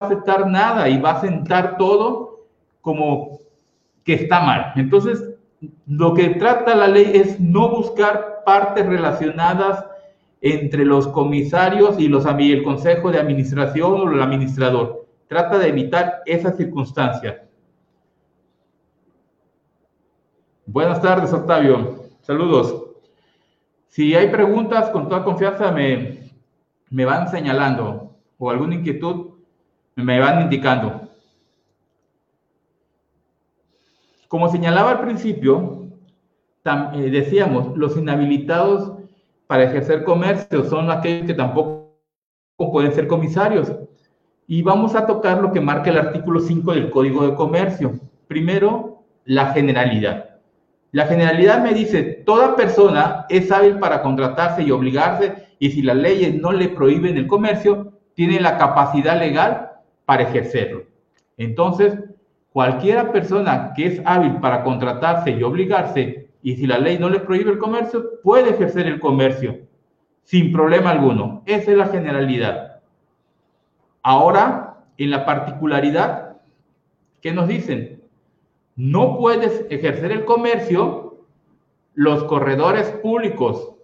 aceptar nada y va a sentar todo como que está mal. Entonces, lo que trata la ley es no buscar partes relacionadas entre los comisarios y, los, el consejo de administración o el administrador. Trata de evitar esa circunstancia. Buenas tardes, Octavio. Saludos. Si hay preguntas, con toda confianza me, me van señalando o alguna inquietud, me van indicando. Como señalaba al principio, eh, decíamos, los inhabilitados para ejercer comercio son aquellos que tampoco pueden ser comisarios. Y vamos a tocar lo que marca el artículo 5 del Código de Comercio. Primero, la generalidad. La generalidad me dice, toda persona es hábil para contratarse y obligarse y si las leyes no le prohíben el comercio, tiene la capacidad legal para ejercerlo. Entonces, cualquiera persona que es hábil para contratarse y obligarse y si la ley no le prohíbe el comercio, puede ejercer el comercio sin problema alguno. Esa es la generalidad. Ahora, en la particularidad, ¿qué nos dicen? No puedes ejercer el comercio los corredores públicos.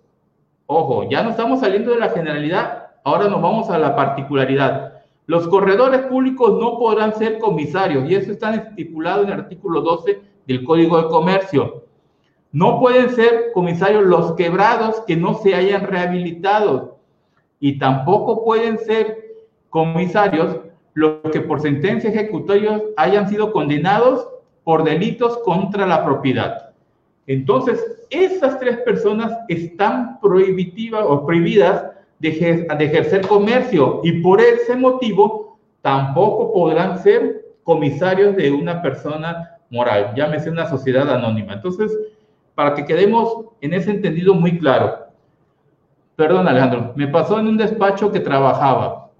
Ojo, ya no estamos saliendo de la generalidad, ahora nos vamos a la particularidad. Los corredores públicos no podrán ser comisarios y eso está estipulado en el artículo 12 del Código de Comercio. No pueden ser comisarios los quebrados que no se hayan rehabilitado y tampoco pueden ser comisarios los que por sentencia ejecutoria hayan sido condenados por delitos contra la propiedad. Entonces, esas tres personas están prohibitivas o prohibidas de, de ejercer comercio y por ese motivo tampoco podrán ser comisarios de una persona moral, llámese una sociedad anónima. Entonces, para que quedemos en ese entendido muy claro. Perdón, Alejandro, me pasó en un despacho que trabajaba.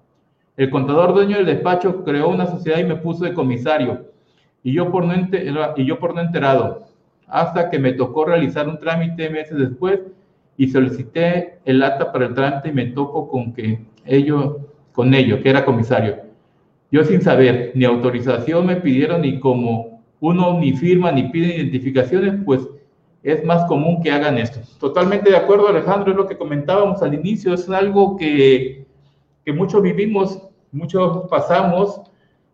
El contador dueño del despacho creó una sociedad y me puso de comisario. Y yo por no, y yo por no enterado. Hasta que me tocó realizar un trámite meses después y solicité el acta para el trámite y me tocó con que ello, con ello, que era comisario. Yo sin saber, ni autorización me pidieron, ni como uno ni firma ni pide identificaciones, pues es más común que hagan esto. Totalmente de acuerdo, Alejandro, es lo que comentábamos al inicio, es algo que, que muchos vivimos, muchos pasamos,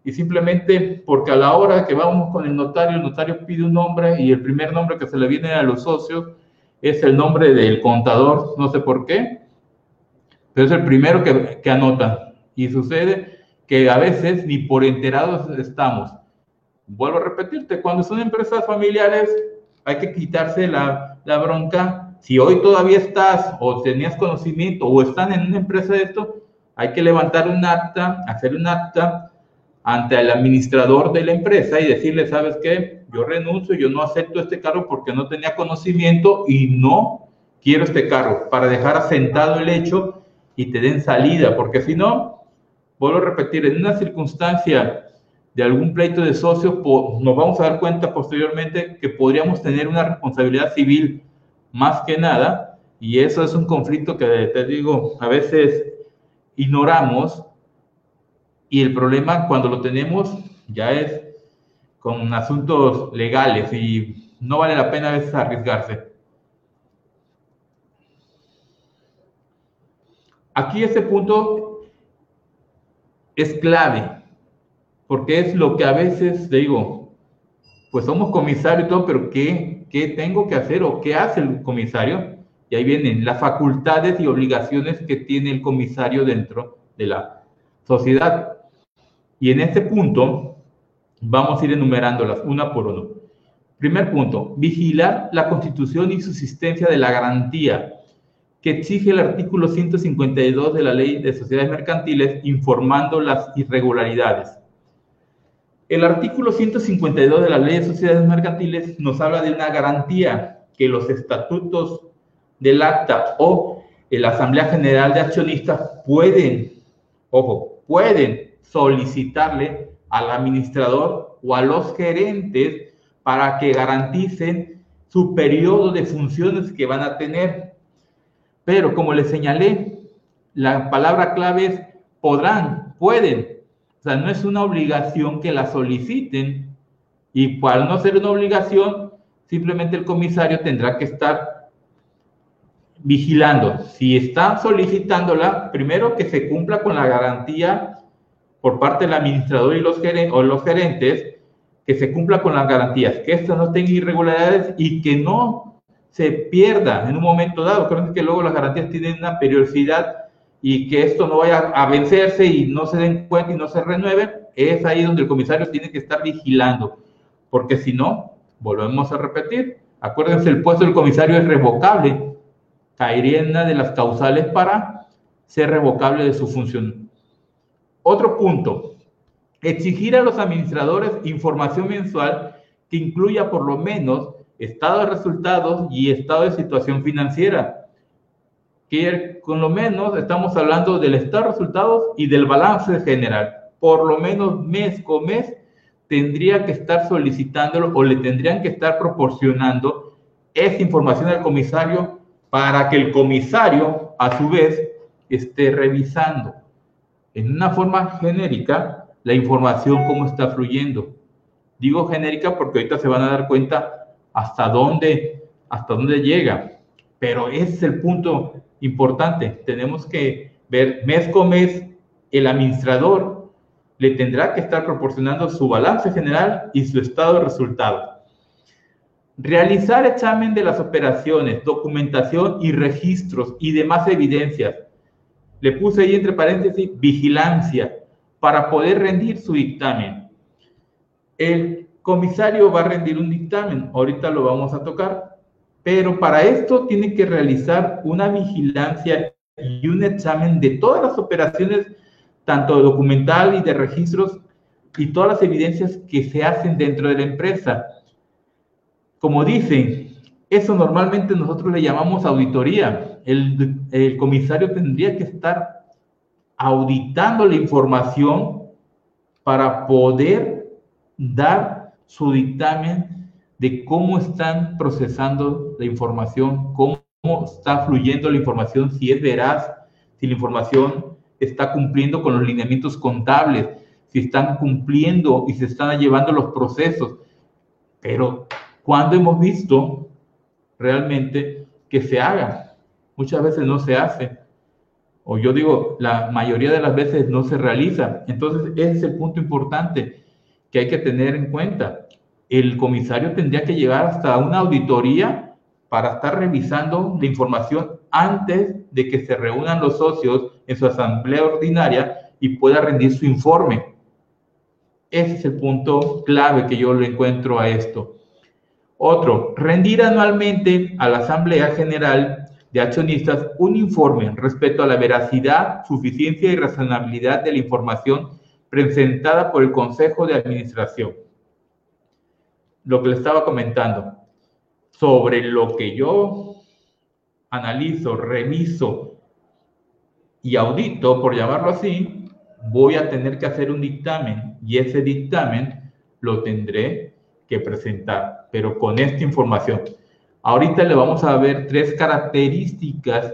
y simplemente porque a la hora que vamos con el notario, el notario pide un nombre y el primer nombre que se le viene a los socios es el nombre del contador, no sé por qué, pero es el primero que, que anotan. Y sucede que a veces ni por enterados estamos. Vuelvo a repetirte, cuando son empresas familiares, hay que quitarse la, la bronca. Si hoy todavía estás o tenías conocimiento o están en una empresa de esto, hay que levantar un acta, hacer un acta ante el administrador de la empresa y decirle, ¿sabes qué? Yo renuncio, yo no acepto este cargo porque no tenía conocimiento y no quiero este cargo, para dejar asentado el hecho y te den salida, porque si no, vuelvo a repetir, en una circunstancia de algún pleito de socios, nos vamos a dar cuenta posteriormente que podríamos tener una responsabilidad civil más que nada, y eso es un conflicto que te digo, a veces ignoramos, y el problema cuando lo tenemos ya es con asuntos legales y no vale la pena a veces arriesgarse. Aquí ese punto es clave porque es lo que a veces digo, pues somos comisario y todo, pero ¿qué, ¿qué tengo que hacer o qué hace el comisario? Y ahí vienen las facultades y obligaciones que tiene el comisario dentro de la sociedad. Y en este punto vamos a ir enumerándolas una por uno. Primer punto, vigilar la constitución y subsistencia de la garantía que exige el artículo 152 de la Ley de Sociedades Mercantiles informando las irregularidades. El artículo 152 de la Ley de Sociedades Mercantiles nos habla de una garantía que los estatutos del acta o la Asamblea General de Accionistas pueden, ojo, pueden solicitarle al administrador o a los gerentes para que garanticen su periodo de funciones que van a tener. Pero como les señalé, la palabra clave es podrán, pueden, O sea, no es una obligación que la soliciten y para no ser una obligación, simplemente el comisario tendrá que estar vigilando. Si está solicitándola, primero que se cumpla con la garantía por parte del administrador y los gerentes, que se cumpla con las garantías, que esto no tenga irregularidades y que no se pierda en un momento dado. Creo que luego las garantías tienen una periodicidad y que esto no vaya a vencerse y no se den cuenta y no se renueven, es ahí donde el comisario tiene que estar vigilando, porque si no, volvemos a repetir, acuérdense, el puesto del comisario es revocable, caería en una de las causales para ser revocable de su función. Otro punto, exigir a los administradores información mensual que incluya por lo menos estado de resultados y estado de situación financiera que con lo menos estamos hablando del estado de resultados y del balance general. Por lo menos mes con mes tendría que estar solicitándolo o le tendrían que estar proporcionando esa información al comisario para que el comisario a su vez esté revisando en una forma genérica la información cómo está fluyendo. Digo genérica porque ahorita se van a dar cuenta hasta dónde hasta dónde llega, pero es el punto importante. Tenemos que ver mes con mes, el administrador le tendrá que estar proporcionando su balance general y su estado de resultados. Realizar examen de las operaciones, documentación y registros y demás evidencias. Le puse ahí entre paréntesis vigilancia para poder rendir su dictamen. El comisario va a rendir un dictamen, ahorita lo vamos a tocar, pero para esto tiene que realizar una vigilancia y un examen de todas las operaciones, tanto documental y de registros, y todas las evidencias que se hacen dentro de la empresa. Como dicen, eso normalmente nosotros le llamamos auditoría. El, comisario tendría que estar auditando la información para poder dar su dictamen de cómo están procesando la información, cómo está fluyendo la información, si es veraz, si la información está cumpliendo con los lineamientos contables, si están cumpliendo y se están llevando los procesos. Pero cuando hemos visto realmente que se haga, muchas veces no se hace. O yo digo, la mayoría de las veces no se realiza. Entonces, ese es el punto importante que hay que tener en cuenta el comisario tendría que llegar hasta una auditoría para estar revisando la información antes de que se reúnan los socios en su asamblea ordinaria y pueda rendir su informe. Ese es el punto clave que yo le encuentro a esto. Otro, rendir anualmente a la Asamblea General de Accionistas un informe respecto a la veracidad, suficiencia y razonabilidad de la información presentada por el Consejo de Administración lo que le estaba comentando, sobre lo que yo analizo, reviso y audito, por llamarlo así, voy a tener que hacer un dictamen y ese dictamen lo tendré que presentar, pero con esta información. Ahorita le vamos a ver tres características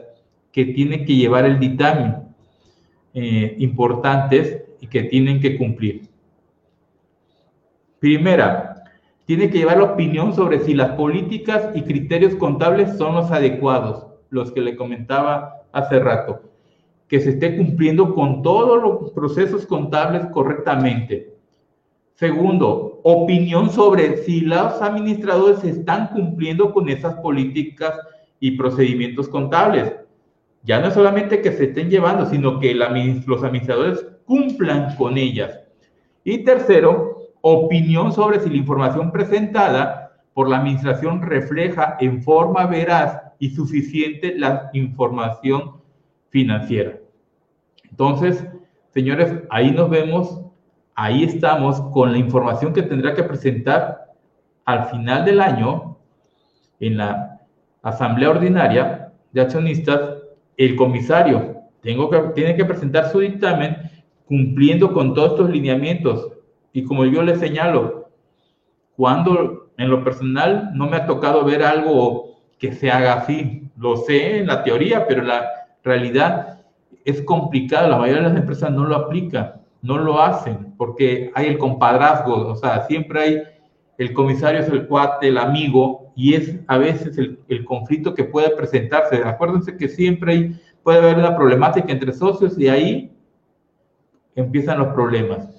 que tiene que llevar el dictamen eh, importantes y que tienen que cumplir. Primera, tiene que llevar la opinión sobre si las políticas y criterios contables son los adecuados, los que le comentaba hace rato, que se esté cumpliendo con todos los procesos contables correctamente. Segundo, opinión sobre si los administradores están cumpliendo con esas políticas y procedimientos contables. Ya no solamente que se estén llevando, sino que los administradores cumplan con ellas. Y tercero, opinión sobre si la información presentada por la administración refleja en forma veraz y suficiente la información financiera. Entonces, señores, ahí nos vemos, ahí estamos con la información que tendrá que presentar al final del año en la asamblea ordinaria de accionistas el comisario tiene que presentar su dictamen cumpliendo con todos estos lineamientos y como yo le señalo, cuando en lo personal no me ha tocado ver algo que se haga así. Lo sé en la teoría, pero la realidad es complicada. La mayoría de las empresas no lo aplica. No lo hacen porque hay el compadrazgo, o sea, siempre hay el comisario es el cuate, el amigo, y es a veces el, conflicto que puede presentarse. Acuérdense que siempre hay, puede haber una problemática entre socios y ahí empiezan los problemas.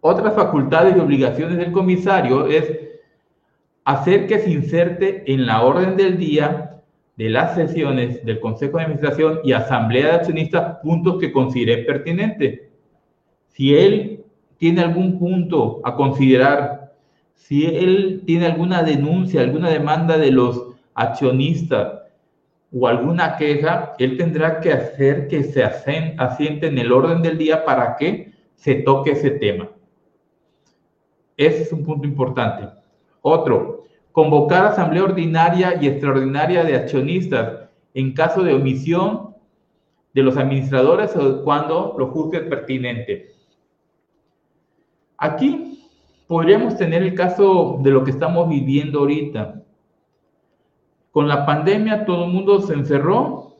Otras facultades y obligaciones del comisario es hacer que se inserte en la orden del día de las sesiones del Consejo de Administración y Asamblea de Accionistas puntos que considere pertinente. Si él tiene algún punto a considerar, si él tiene alguna denuncia, alguna demanda de los accionistas o alguna queja, él tendrá que hacer que se asiente en el orden del día para que se toque ese tema. Ese es un punto importante. Otro, convocar asamblea ordinaria y extraordinaria de accionistas en caso de omisión de los administradores o cuando lo juzgue pertinente. Aquí podríamos tener el caso de lo que estamos viviendo ahorita. Con la pandemia todo el mundo se encerró,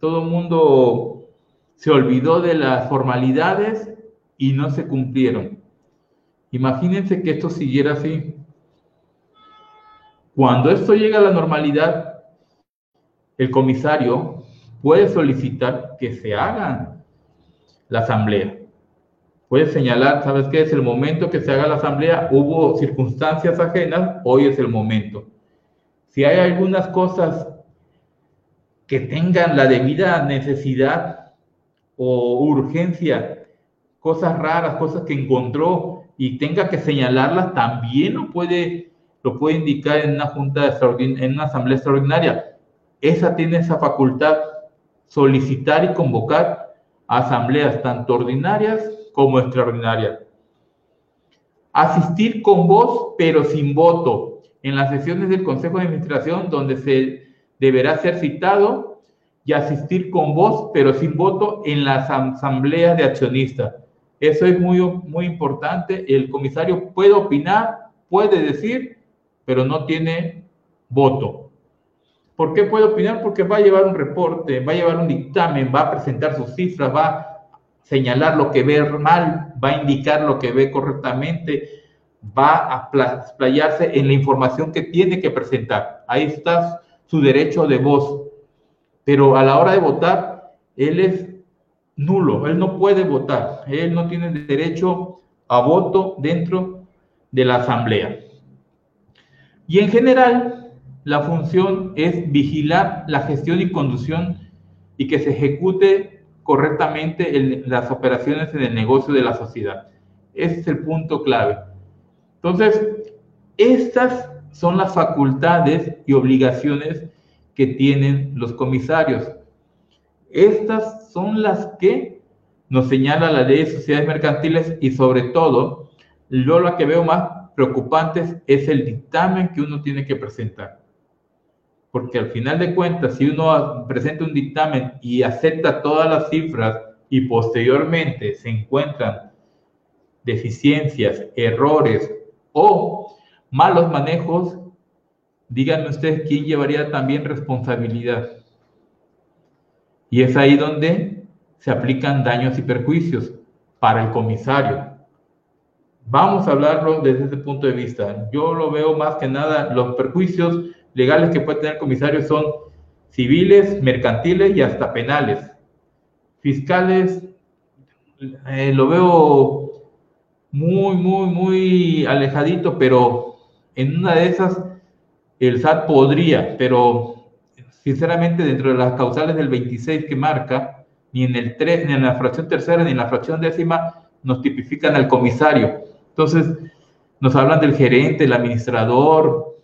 todo el mundo se olvidó de las formalidades y no se cumplieron. Imagínense que esto siguiera así. Cuando esto llega a la normalidad, el comisario puede solicitar que se haga la asamblea. Puede señalar, ¿sabes qué? Es el momento que se haga la asamblea, hubo circunstancias ajenas, hoy es el momento. Si hay algunas cosas que tengan la debida necesidad o urgencia, cosas raras, cosas que encontró y tenga que señalarlas, también lo puede, lo puede indicar en una junta en una asamblea extraordinaria. Esa tiene esa facultad, solicitar y convocar asambleas tanto ordinarias como extraordinarias. Asistir con voz, pero sin voto, en las sesiones del Consejo de Administración, donde se deberá ser citado, y asistir con voz, pero sin voto, en las asambleas de accionistas eso es muy, muy importante. El comisario puede opinar, puede decir, pero no tiene voto. ¿Por qué puede opinar? Porque va a llevar un reporte, va a llevar un dictamen, va a presentar sus cifras, va a señalar lo que ve mal, va a indicar lo que ve correctamente, va a explayarse en la información que tiene que presentar. Ahí está su derecho de voz. Pero a la hora de votar, él es nulo, él no puede votar, él no tiene derecho a voto dentro de la asamblea. Y en general, la función es vigilar la gestión y conducción y que se ejecute correctamente las operaciones en el negocio de la sociedad. Ese es el punto clave. Entonces, estas son las facultades y obligaciones que tienen los comisarios. Estas son las que nos señala la ley de sociedades mercantiles y sobre todo, yo lo que veo más preocupante es el dictamen que uno tiene que presentar. Porque al final de cuentas, si uno presenta un dictamen y acepta todas las cifras y posteriormente se encuentran deficiencias, errores o malos manejos, díganme ustedes quién llevaría también responsabilidad. Y es ahí donde se aplican daños y perjuicios para el comisario. Vamos a hablarlo desde ese punto de vista. Yo lo veo más que nada, los perjuicios legales que puede tener el comisario son civiles, mercantiles y hasta penales. Fiscales, eh, lo veo muy, muy, muy alejadito, pero en una de esas el SAT podría, pero sinceramente, dentro de las causales del 26 que marca, ni en el 3, ni en la fracción tercera, ni en la fracción décima, nos tipifican al comisario. Entonces, nos hablan del gerente, el administrador,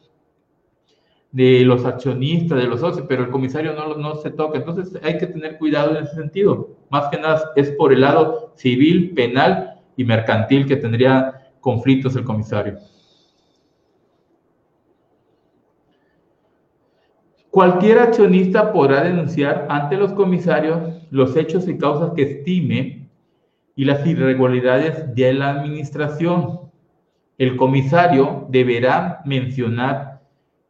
de los accionistas, de los socios, pero el comisario no, no se toca. Entonces, hay que tener cuidado en ese sentido. Más que nada es por el lado civil, penal y mercantil que tendría conflictos el comisario. Cualquier accionista podrá denunciar ante los comisarios los hechos y causas que estime y las irregularidades de la administración. El comisario deberá mencionar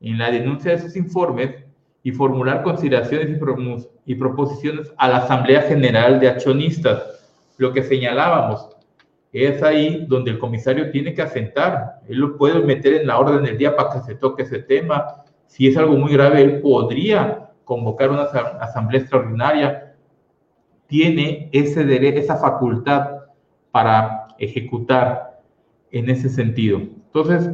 en la denuncia de sus informes y formular consideraciones y, proposiciones a la Asamblea General de Accionistas. Lo que señalábamos, es ahí donde el comisario tiene que asentar. Él lo puede meter en la orden del día para que se toque ese tema. Si es algo muy grave, él podría convocar una asamblea extraordinaria. Tiene ese derecho, esa facultad para ejecutar en ese sentido. Entonces,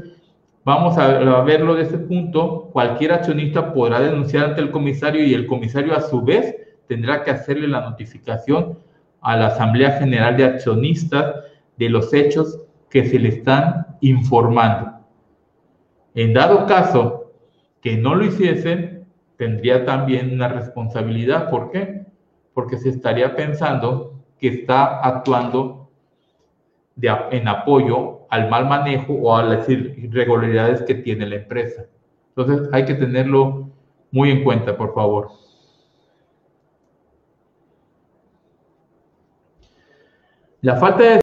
Vamos a, verlo de ese punto. Cualquier accionista podrá denunciar ante el comisario y el comisario a su vez tendrá que hacerle la notificación a la Asamblea General de Accionistas de los hechos que se le están informando. En dado caso que no lo hiciese, tendría también una responsabilidad. ¿Por qué? Porque se estaría pensando que está actuando en apoyo al mal manejo o a las irregularidades que tiene la empresa. Entonces hay que tenerlo muy en cuenta, por favor. La falta de